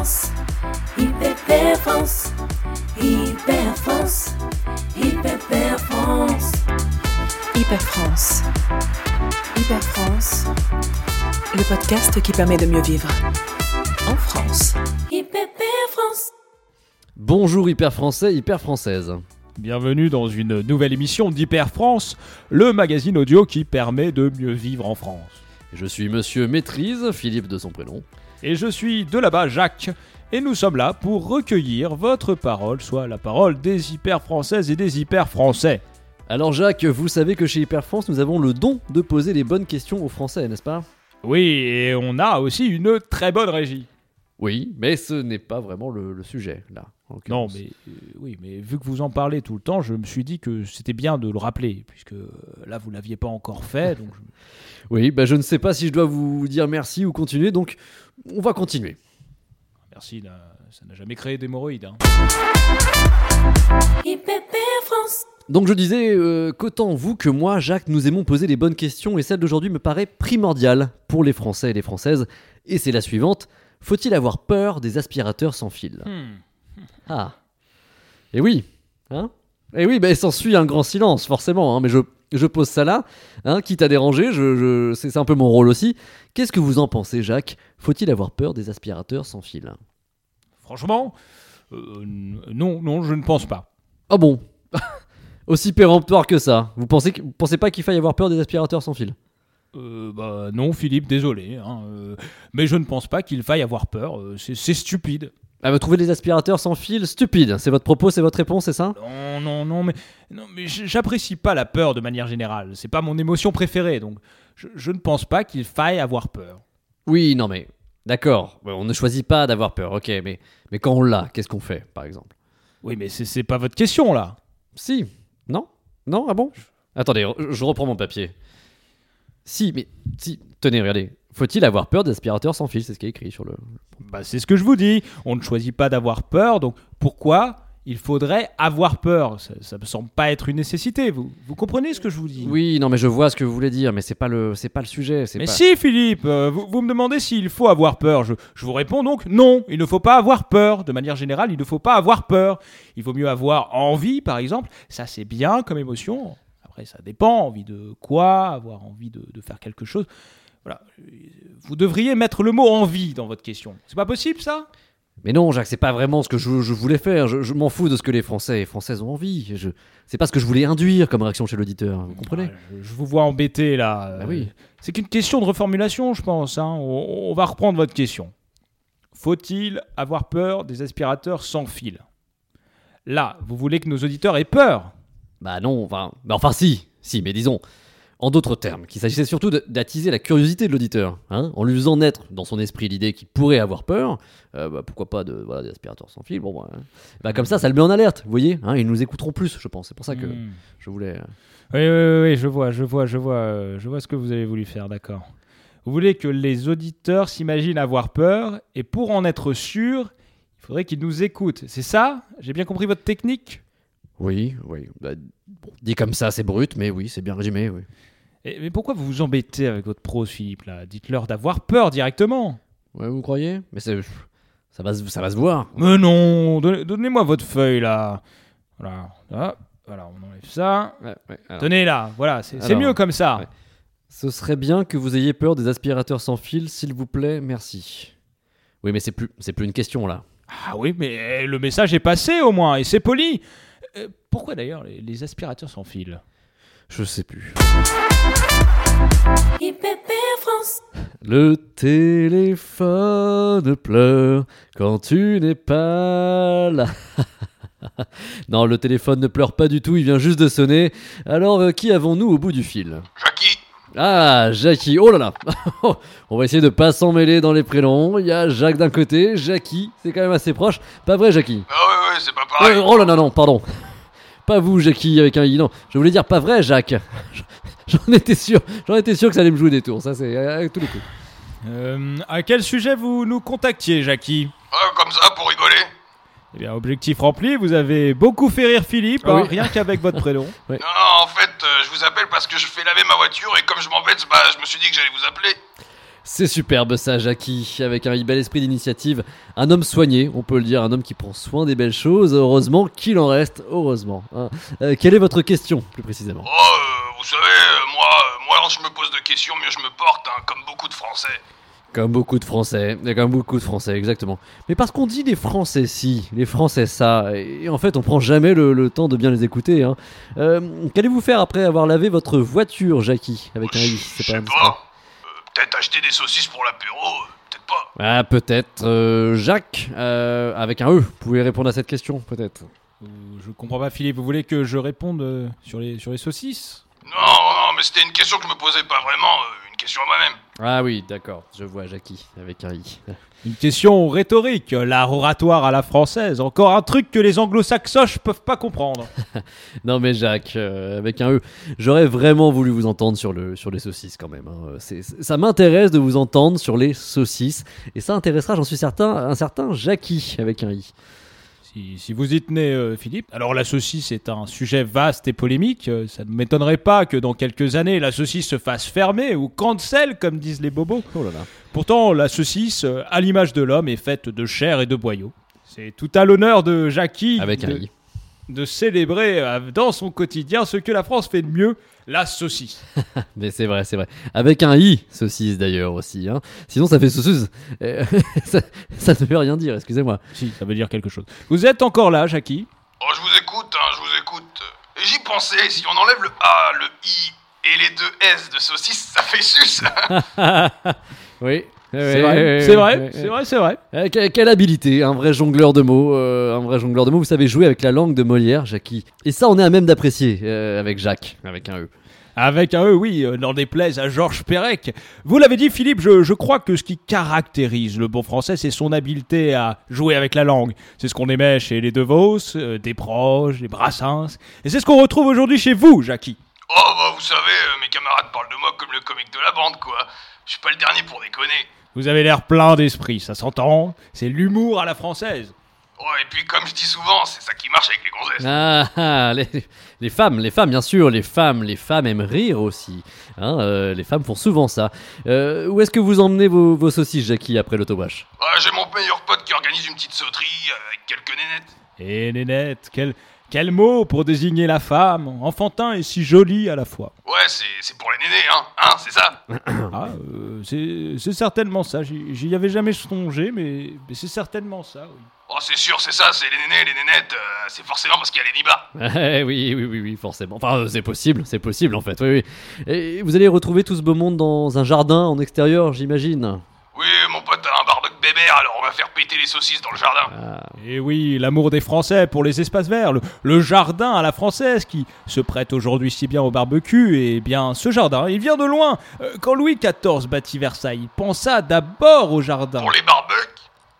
France, Hyper France, Hyper France, Hyper France. Hyper France. Hyper France. Le podcast qui permet de mieux vivre. En France. Hyper France. Bonjour hyper français, hyper française. Bienvenue dans une nouvelle émission d'Hyper France, le magazine audio qui permet de mieux vivre en France. Je suis monsieur Maîtrise, Philippe de son prénom. Et je suis de là-bas Jacques, et nous sommes là pour recueillir votre parole, soit la parole des hyper françaises et des hyper français. Alors Jacques, vous savez que chez Hyper France, nous avons le don de poser les bonnes questions aux Français, n'est-ce pas? Oui, et on a aussi une très bonne régie. Oui, mais ce n'est pas vraiment le, le sujet, là. Non, mais euh, oui, mais vu que vous en parlez tout le temps, je me suis dit que c'était bien de le rappeler, puisque euh, là vous l'aviez pas encore fait, donc je- Oui, bah je ne sais pas si je dois vous dire merci ou continuer, donc on va continuer. merci, là, ça n'a jamais créé d'hémorroïdes. hein. Donc je disais euh, qu'autant vous que moi, Jacques, nous aimons poser les bonnes questions, et celle d'aujourd'hui me paraît primordiale pour les Français et les Françaises, et c'est la suivante. Faut-il avoir peur des aspirateurs sans fil? Hmm. Ah. Et oui. Hein Et oui, bah, s'ensuit un grand silence, forcément. hein, mais je, je pose ça là, hein, quitte à déranger, je, je- c'est un peu mon rôle aussi. Qu'est-ce que vous en pensez, Jacques? Faut-il avoir peur des aspirateurs sans fil? Franchement, euh, non, non, je ne pense pas. Ah bon? Aussi péremptoire que ça. Vous pensez, que- vous pensez pas qu'il faille avoir peur des aspirateurs sans fil? Euh, bah non, Philippe, désolé, hein, euh, mais je ne pense pas qu'il faille avoir peur. euh, c'est c'est stupide. Ah, vous trouvez les aspirateurs sans fil stupides C'est votre propos, c'est votre réponse, c'est ça Non, non, non, mais non, mais j'apprécie pas la peur de manière générale. C'est pas mon émotion préférée, donc je, je ne pense pas qu'il faille avoir peur. Oui, non mais... D'accord, on ne choisit pas d'avoir peur, ok, mais, mais quand on l'a, qu'est-ce qu'on fait, par exemple? Oui, mais c'est pas votre question là. Si. Non? Non? Ah bon? Attendez, je je reprends mon papier. Si, mais si. Tenez, regardez. Faut-il avoir peur d'aspirateurs sans fil C'est ce qui est écrit sur le. Bah, c'est ce que je vous dis. On ne choisit pas d'avoir peur, donc pourquoi il faudrait avoir peur? Ça, ça me semble pas être une nécessité. Vous, vous comprenez ce que je vous dis? Oui, non, mais je vois ce que vous voulez dire, mais c'est pas le, c'est pas le sujet. Mais pas... si, Philippe, euh, vous, vous me demandez s'il faut avoir peur. Je, je vous réponds donc non, il ne faut pas avoir peur. De manière générale, il ne faut pas avoir peur. Il vaut mieux avoir envie, par exemple. Ça, c'est bien comme émotion. Après, ça dépend. Envie de quoi? Avoir envie de, de faire quelque chose? Voilà. Vous devriez mettre le mot envie dans votre question. C'est pas possible, ça? Mais non, Jacques, c'est pas vraiment ce que je, je voulais faire. Je, je m'en fous de ce que les Français et Françaises ont envie. Je... C'est pas ce que je voulais induire comme réaction chez l'auditeur. Vous comprenez? Ouais, je, je vous vois embêté, là. Bah oui. C'est qu'une question de reformulation, je pense. hein. On, on va reprendre votre question. Faut-il avoir peur des aspirateurs sans fil? Là, vous voulez que nos auditeurs aient peur? Bah non, enfin, bah enfin si, si, mais disons, en d'autres termes, qu'il s'agissait surtout d'attiser la curiosité de l'auditeur, hein, en lui faisant naître dans son esprit l'idée qu'il pourrait avoir peur, euh, bah, pourquoi pas de voilà, des aspirateurs sans fil, bon, bah, hein. Bah, comme ça, ça le met en alerte, vous voyez, hein, ils nous écouteront plus, je pense, c'est pour ça que Hmm. je voulais... euh, Oui, oui, oui, je vois, je vois, je vois, je vois ce que vous avez voulu faire, d'accord. Vous voulez que les auditeurs s'imaginent avoir peur, et pour en être sûr, il faudrait qu'ils nous écoutent. C'est ça? J'ai bien compris votre technique? Oui, oui, bah, bon, dit comme ça, c'est brut, mais oui, c'est bien résumé, oui. Et- Mais pourquoi vous vous embêtez avec votre prose, Philippe là? Dites-leur d'avoir peur directement. Ouais, vous croyez? Mais. Ça va, se- ça va se voir. Mais non, donnez- donnez-moi votre feuille là. Voilà, voilà, on enlève ça. Ouais, ouais, alors. Tenez là, voilà, c'est mieux comme ça. ouais. Ce serait bien que vous ayez peur des aspirateurs sans fil, s'il vous plaît, merci. Oui, mais c'est plus, c'est plus une question là. Ah oui, mais le message est passé au moins et c'est poli. Euh, pourquoi d'ailleurs les, les aspirateurs sans fil? Je sais plus. France. Le téléphone pleure quand tu n'es pas là. non, le téléphone ne pleure pas du tout, il vient juste de sonner. Alors, euh, qui avons-nous au bout du fil? Jackie, Ah, Jackie, oh là là On va essayer de pas s'en mêler dans les prénoms. Il y a Jacques d'un côté, Jackie, c'est quand même assez proche. Pas vrai, Jackie? Ah ouais, ouais, c'est pas pareil. Euh, Oh là, non, non, pardon. Pas vous, Jackie, avec un i. Non, je voulais dire pas vrai, Jacques. J'en étais sûr, j'en étais sûr que ça allait me jouer des tours. Ça, c'est euh, avec tous les coups. Euh, À quel sujet vous nous contactiez, Jackie? Ah, comme ça, pour rigoler. Eh bien, objectif rempli, vous avez beaucoup fait rire Philippe, Ah hein, oui. rien qu'avec votre prénom. Non, non, en fait, euh, je vous appelle parce que je fais laver ma voiture et comme je m'embête, bah, je me suis dit que j'allais vous appeler. C'est superbe ça, Jackie, avec un bel esprit d'initiative. Un homme soigné, on peut le dire, un homme qui prend soin des belles choses. Heureusement qu'il en reste, heureusement. hein. Euh, quelle est votre question, plus précisément? Oh, euh, vous savez, euh, moi, moi, je me pose de questions, mieux je me porte, hein, comme beaucoup de Français. Comme beaucoup de Français, comme beaucoup de Français, exactement. Mais parce qu'on dit les Français si, les Français ça, et en fait on prend jamais le, le temps de bien les écouter. Hein. Qu'allez-vous faire après avoir lavé votre voiture, Jackie Avec un i, c'est pas pas. Peut-être acheter des saucisses pour l'apéro, euh, peut-être pas. Ah, peut-être. Euh, Jacques, euh, avec un E, vous pouvez répondre à cette question, peut-être. Euh, Je comprends pas, Philippe. Vous voulez que je réponde sur les, sur les saucisses? Non, non, mais c'était une question que je me posais pas vraiment, une question à moi-même. Ah oui, d'accord, je vois Jackie, avec un i. Une question rhétorique, l'art oratoire à la française. Encore un truc que les anglo-saxoches peuvent pas comprendre. Non mais Jacques, euh, avec un E, j'aurais vraiment voulu vous entendre sur, le, sur les saucisses quand même. hein. C'est- ça m'intéresse de vous entendre sur les saucisses, et ça intéressera, j'en suis certain, un certain Jackie, avec un i. Si, si vous y tenez, euh, Philippe. Alors la saucisse est un sujet vaste et polémique. Euh, ça ne m'étonnerait pas que dans quelques années, la saucisse se fasse fermer ou cancel, comme disent les bobos. Oh là là. Pourtant, la saucisse, euh, à l'image de l'homme, est faite de chair et de boyaux. C'est tout à l'honneur de Jackie Avec un de, i. de célébrer euh, dans son quotidien ce que la France fait de mieux, la saucisse. Mais c'est vrai, c'est vrai. Avec un i, saucisse d'ailleurs aussi. Hein. Sinon ça fait sauceuse. Euh, ça, ça ne veut rien dire, excusez-moi. si, ça veut dire quelque chose. Vous êtes encore là, Jackie? Oh, je vous écoute, hein, je vous écoute. Et j'y pensais, si on enlève le A, le I et les deux S de saucisse, ça fait sus. Oui. C'est vrai, c'est vrai, c'est vrai, c'est vrai. Euh, que- quelle habilité, un vrai jongleur de mots, euh, un vrai jongleur de mots. Vous savez jouer avec la langue de Molière, Jackie. Et ça, on est à même d'apprécier euh, avec Jacques, avec un E. Avec un E, oui, euh, n'en déplaise à Georges Perec. Vous l'avez dit, Philippe, je, je crois que ce qui caractérise le bon français, c'est son habileté à jouer avec la langue. C'est ce qu'on aimait chez les De Vos, euh, des Proches, les Brassens. Et c'est ce qu'on retrouve aujourd'hui chez vous, Jackie. Oh, bah, vous savez, euh, mes camarades parlent de moi comme le comique de la bande, quoi. Je suis pas le dernier pour déconner. Vous avez l'air plein d'esprit, ça s'entend. C'est l'humour à la française. Oh, et puis, comme je dis souvent, c'est ça qui marche avec les gonzesses. Ah, ah, les, les femmes, les femmes, bien sûr, les femmes, les femmes aiment rire aussi. Hein, euh, les femmes font souvent ça. Euh, où est-ce que vous emmenez vos, vos saucisses, Jackie, après l'autowash Ah, J'ai mon meilleur pote qui organise une petite sauterie euh, avec quelques nénettes. Et Nénette, quel, quel mot pour désigner la femme, enfantin et si jolie à la fois. Ouais, c'est c'est pour les nénés, hein, hein, c'est ça? Ah, euh, c'est certainement ça. J'y avais jamais songé, mais, mais c'est certainement ça. oui. Oh, c'est sûr, c'est ça, c'est les nénés, les nénettes, euh, c'est forcément parce qu'il y a les nibas. Oui, oui, oui, oui, forcément. Enfin, euh, c'est possible, c'est possible en fait. Oui, oui. Et vous allez retrouver tout ce beau monde dans un jardin en extérieur, j'imagine. Alors on va faire péter les saucisses dans le jardin. Ah, Et oui, l'amour des Français pour les espaces verts, le, le jardin à la française qui se prête aujourd'hui si bien au barbecue, et bien ce jardin, il vient de loin. Euh, Quand Louis XIV bâtit Versailles, il pensa d'abord au jardin. Pour les barbecues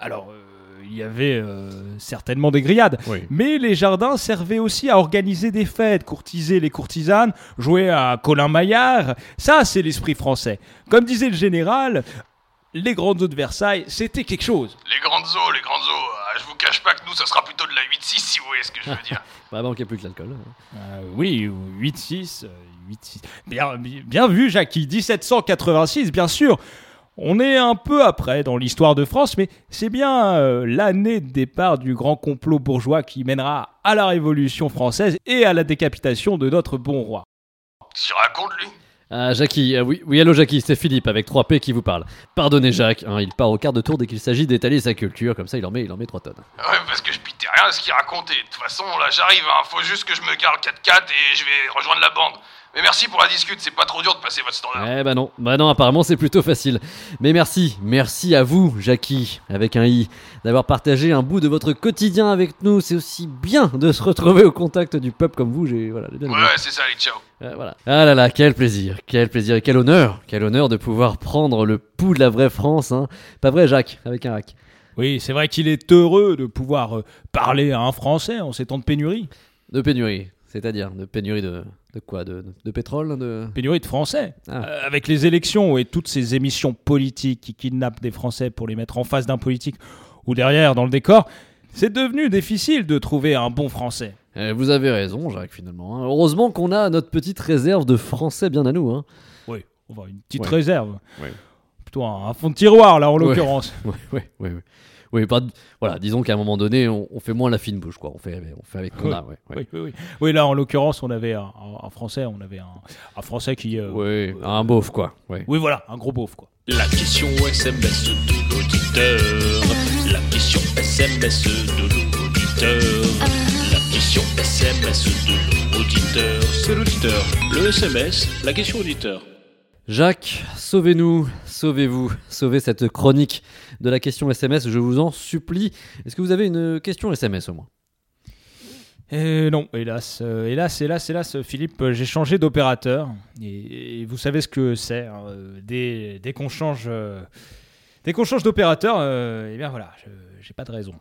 Alors, euh, il y avait euh, certainement des grillades, oui. mais les jardins servaient aussi à organiser des fêtes, courtiser les courtisanes, jouer à Colin Maillard. Ça, c'est l'esprit français. Comme disait le général, les grandes eaux de Versailles, c'était quelque chose. Les grandes eaux, les grandes eaux, ah, je vous cache pas que nous, ça sera plutôt de la 8-6 si vous voyez ce que je veux dire. Bah, manquait plus que l'alcool. hein. Euh, oui, 8-6. euh, 8-6. Bien, bien, bien vu, Jackie. 1786, bien sûr. On est un peu après dans l'histoire de France, mais c'est bien euh, l'année de départ du grand complot bourgeois qui mènera à la Révolution française et à la décapitation de notre bon roi. Tu racontes, lui? Ah, Jackie, euh, oui, oui, allô Jackie, c'est Philippe avec 3P qui vous parle. Pardonnez Jacques, hein, il part au quart de tour dès qu'il s'agit d'étaler sa culture, comme ça il en met, il en met 3 tonnes. Ouais, parce que je pitais rien à ce qu'il racontait. De toute façon, là, j'arrive, hein. Faut juste que je me gare le 4x4 et je vais rejoindre la bande. Mais merci pour la discute, c'est pas trop dur de passer votre standard. Eh bah non, bah non, apparemment c'est plutôt facile. Mais merci, merci à vous, Jackie, avec un i, d'avoir partagé un bout de votre quotidien avec nous. C'est aussi bien de se retrouver au contact du peuple comme vous. J'ai voilà, j'ai bien Ouais, aimé. ouais, c'est ça, allez, ciao. Euh, voilà. Ah là là, quel plaisir, quel plaisir et quel honneur, quel honneur de pouvoir prendre le pouls de la vraie France. Hein. Pas vrai, Jacques, avec un hack. Oui, c'est vrai qu'il est heureux de pouvoir euh, parler à un Français en ces temps de pénurie. De pénurie, c'est-à-dire de pénurie de, de quoi de, de, de pétrole de... Pénurie de Français. Ah. Euh, avec les élections et toutes ces émissions politiques qui kidnappent des Français pour les mettre en face d'un politique ou derrière dans le décor, c'est devenu difficile de trouver un bon Français. Eh, Vous avez raison, Jacques, finalement. hein. Heureusement qu'on a notre petite réserve de Français bien à nous. Hein. Oui, on va une petite Ouais. réserve. Ouais. plutôt un, un fond de tiroir, là, en Ouais. l'occurrence. Ouais, ouais, ouais. Oui, pas voilà, disons qu'à un moment donné, on, on fait moins la fine bouche, quoi. On fait, on fait avec qu'on a, ouais. ouais. Oui, oui, oui. Oui, là, en l'occurrence, on avait un, un- un Français, on avait un, un Français qui. euh, Ouais, un beauf, quoi. Ouais. Oui, voilà, un gros beauf, quoi. La question SMS de l'auditeur. La question SMS de l'auditeur. La question SMS de l'auditeur. C'est l'auditeur. Le SMS, la question auditeur. Jacques, sauvez-nous, sauvez-vous, sauvez cette chronique de la question SMS, je vous en supplie. Est-ce que vous avez une question SMS au moins? Et non, hélas, euh, hélas, hélas, hélas, Philippe, euh, j'ai changé d'opérateur. Et, vous savez ce que c'est. hein, euh, dès qu'on change, euh, dès change d'opérateur, euh, eh bien voilà, j'ai pas de raison.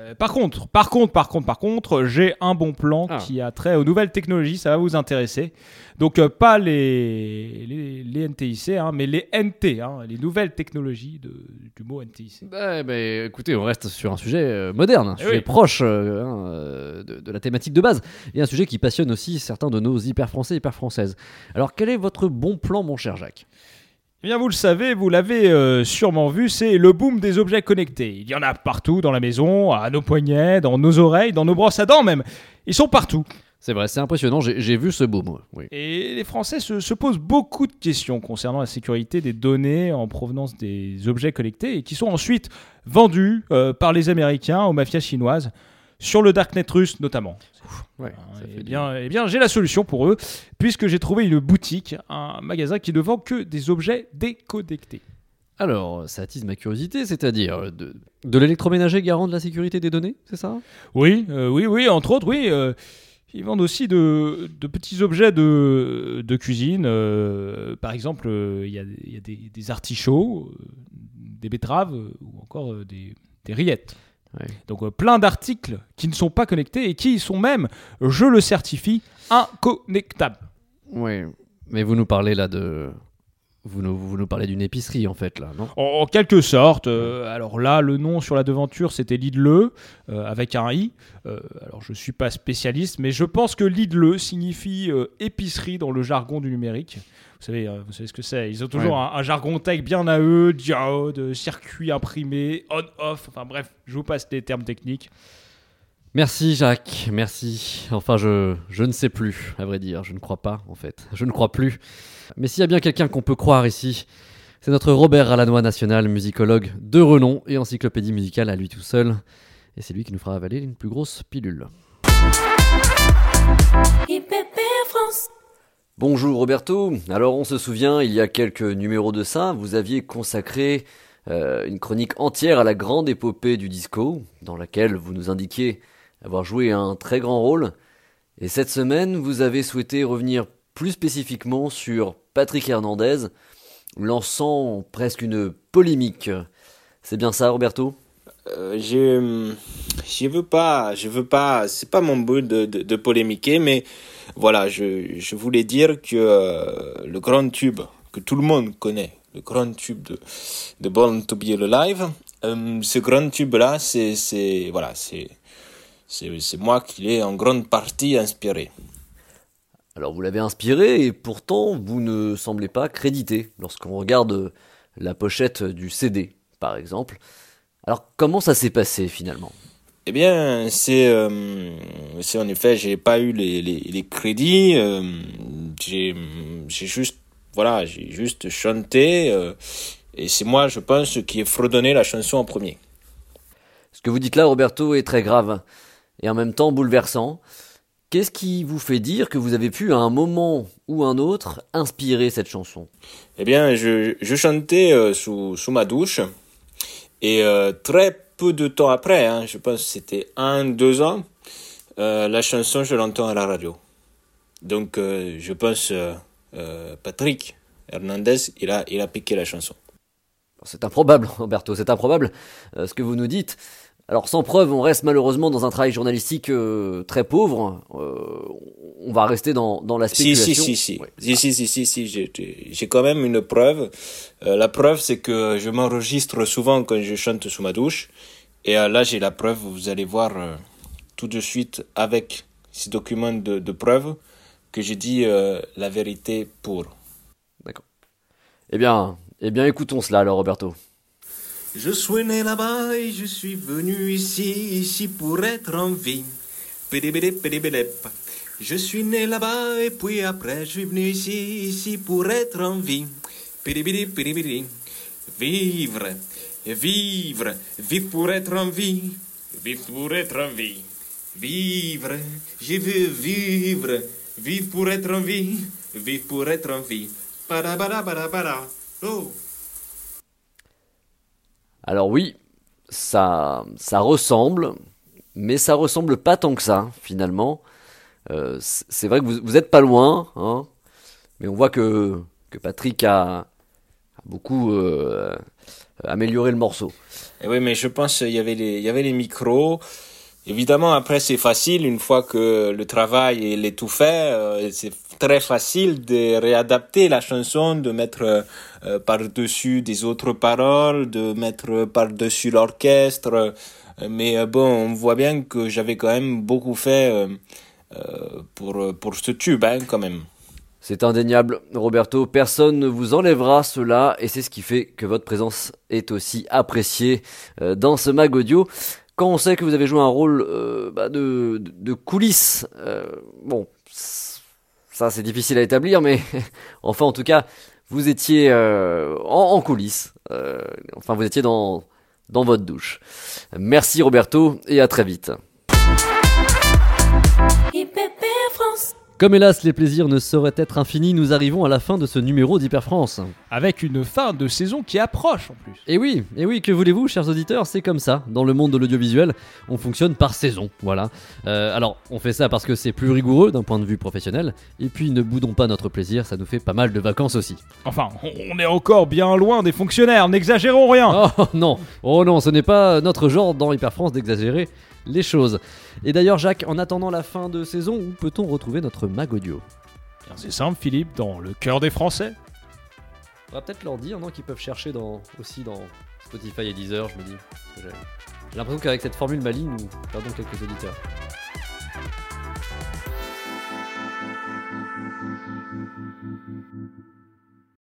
Euh, par contre, par contre, par contre, par contre, j'ai un bon plan Ah. qui a trait aux nouvelles technologies, ça va vous intéresser. Donc euh, pas les, les, les NTIC, hein, mais les NT, hein, les nouvelles technologies de- du mot NTIC. bah, bah, Écoutez, on reste sur un sujet euh, moderne, un Eh sujet oui. proche hein, de, de la thématique de base, et un sujet qui passionne aussi certains de nos hyper français et hyper françaises. Alors quel est votre bon plan, mon cher Jacques? Eh bien, vous le savez, vous l'avez euh, sûrement vu, c'est le boom des objets connectés. Il y en a partout dans la maison, à nos poignets, dans nos oreilles, dans nos brosses à dents même. Ils sont partout. C'est vrai, c'est impressionnant, j'ai vu ce. Oui. Et les Français se, se posent beaucoup de questions concernant la sécurité des données en provenance des objets connectés et qui sont ensuite vendus euh, par les Américains aux mafias chinoises, sur le darknet russe notamment. Ouais, ça fait Eh bien, eh bien j'ai la solution pour eux, puisque j'ai trouvé une boutique, un magasin qui ne vend que des objets déconnectés. Alors, ça attise ma curiosité, c'est-à-dire euh, de, de l'électroménager garant de la sécurité des données, c'est ça? Oui, euh, oui, oui, entre autres, oui. euh, ils vendent aussi de, de petits objets de, de cuisine. euh, par exemple, il y a, il y a des, des artichauts, des betteraves ou encore des, des rillettes. Donc euh, plein d'articles qui ne sont pas connectés et qui sont même, je le certifie, inconnectables. Oui, mais vous nous parlez là de... Vous nous, vous nous parlez d'une épicerie en fait là, non? En, en quelque sorte. euh, alors là, le nom sur la devanture, c'était Lidle, euh, avec un i. Euh, alors je suis pas spécialiste, mais je pense que Lidle signifie épicerie dans le jargon du numérique. Vous savez, vous savez ce que c'est. Ils ont toujours Ouais. un, un jargon tech bien à eux, diode, circuit imprimé, on-off. Enfin bref, je vous passe les termes techniques. Merci Jacques, merci. Enfin, je, je ne sais plus, à vrai dire, je ne crois pas en fait. Je ne crois plus. Mais s'il y a bien quelqu'un qu'on peut croire ici, c'est notre Robert Ralanois national, musicologue de renom et encyclopédie musicale à lui tout seul. Et c'est lui qui nous fera avaler une plus grosse pilule. Bonjour Roberto. Alors on se souvient, il y a quelques numéros de ça, vous aviez consacré euh, une chronique entière à la grande épopée du disco, dans laquelle vous nous indiquiez avoir joué un très grand rôle. Et cette semaine, vous avez souhaité revenir plus spécifiquement sur Patrick Hernandez, lançant presque une polémique. C'est bien ça, Roberto? Euh, je je veux pas je veux pas c'est pas mon but de, de, polémiquer mais voilà je, je voulais dire que euh, le grand tube que tout le monde connaît le grand tube de, de Born to Be Alive euh, ce grand tube là c'est c'est voilà c'est c'est moi qui l'ai en grande partie inspiré Alors vous l'avez inspiré et pourtant vous ne semblez pas crédité lorsqu'on regarde la pochette du CD, par exemple. Alors comment ça s'est passé finalement? Eh bien, c'est euh, c'est en effet, j'ai pas eu les, les, les crédits. euh, j'ai j'ai juste voilà, j'ai juste chanté euh, et c'est moi, je pense, qui ai fredonné la chanson en premier. Ce que vous dites là, Roberto, est très grave et en même temps bouleversant. Qu'est-ce qui vous fait dire que vous avez pu à un moment ou un autre inspirer cette chanson? Eh bien, je, je chantais euh, sous, sous ma douche et euh, très peu de temps après, hein, je pense que c'était un, deux ans, euh, la chanson, je l'entends à la radio. Donc, je pense, Patrick Hernandez, il a, il a piqué la chanson. C'est improbable, Roberto, c'est improbable ce que vous nous dites. Alors sans preuve, on reste malheureusement dans un travail journalistique euh, très pauvre. Euh, on va rester dans, dans la Si, spéculation. si, si, si. Ouais. Si, si, si, si, si, j'ai- j'ai j'ai quand même une preuve. Euh, la preuve, c'est que je m'enregistre souvent quand je chante sous ma douche. Et là, j'ai la preuve, vous allez voir tout de suite avec ces documents de, de preuve que dis euh, la vérité pour. Eh bien, Eh bien, écoutons cela alors, Roberto. Je suis né là-bas et je suis venu ici, ici pour être en vie. Je suis né là-bas et puis après je suis venu ici, ici pour être en vie. Vivre, vivre, vivre pour être en vie. Vivre pour être en vie. Vivre, je veux vivre. Vivre pour être en vie. Vivre pour être en vie. Padabadabadabada. Oh. Alors oui, ça, ça ressemble, mais ça ressemble pas tant que ça, finalement. Euh, c'est vrai que vous, vous êtes pas loin, hein, mais on voit que, que Patrick a, a beaucoup euh, amélioré le morceau. Eh oui, mais je pense qu'il y avait les, il y avait les micros. Évidemment, après, c'est facile, une fois que le travail il est tout fait, euh, c'est très facile de réadapter la chanson, de mettre euh, par-dessus des autres paroles, de mettre par-dessus l'orchestre. Mais euh, bon, on voit bien que j'avais quand même beaucoup fait pour, pour ce tube, hein, quand même. C'est indéniable, Roberto, personne ne vous enlèvera cela, et c'est ce qui fait que votre présence est aussi appréciée dans ce mag audio. Quand on sait que vous avez joué un rôle euh, bah, de, coulisses, euh, bon, ça c'est difficile à établir, mais enfin en tout cas, vous étiez euh, en, coulisses, enfin vous étiez dans votre douche. Merci Roberto, et à très vite. Comme hélas les plaisirs ne sauraient être infinis, nous arrivons à la fin de ce numéro d'Hyper France. Avec une fin de saison qui approche en plus. Et oui, et oui, que voulez-vous, chers auditeurs, c'est comme ça. Dans le monde de l'audiovisuel, on fonctionne par saison, voilà. Euh, alors, on fait ça parce que c'est plus rigoureux d'un point de vue professionnel, et puis ne boudons pas notre plaisir, ça nous fait pas mal de vacances aussi. Enfin, on est encore bien loin des fonctionnaires, n'exagérons rien. Oh non, oh non, ce n'est pas notre genre dans Hyper France d'exagérer les choses. Et d'ailleurs, Jacques, en attendant la fin de saison, où peut-on retrouver notre mag audio? C'est simple, Philippe, dans le cœur des Français. On va peut-être leur dire, non, qu'ils peuvent chercher dans, aussi dans Spotify et Deezer, je me dis. J'ai l'impression qu'avec cette formule maligne, nous perdons quelques auditeurs.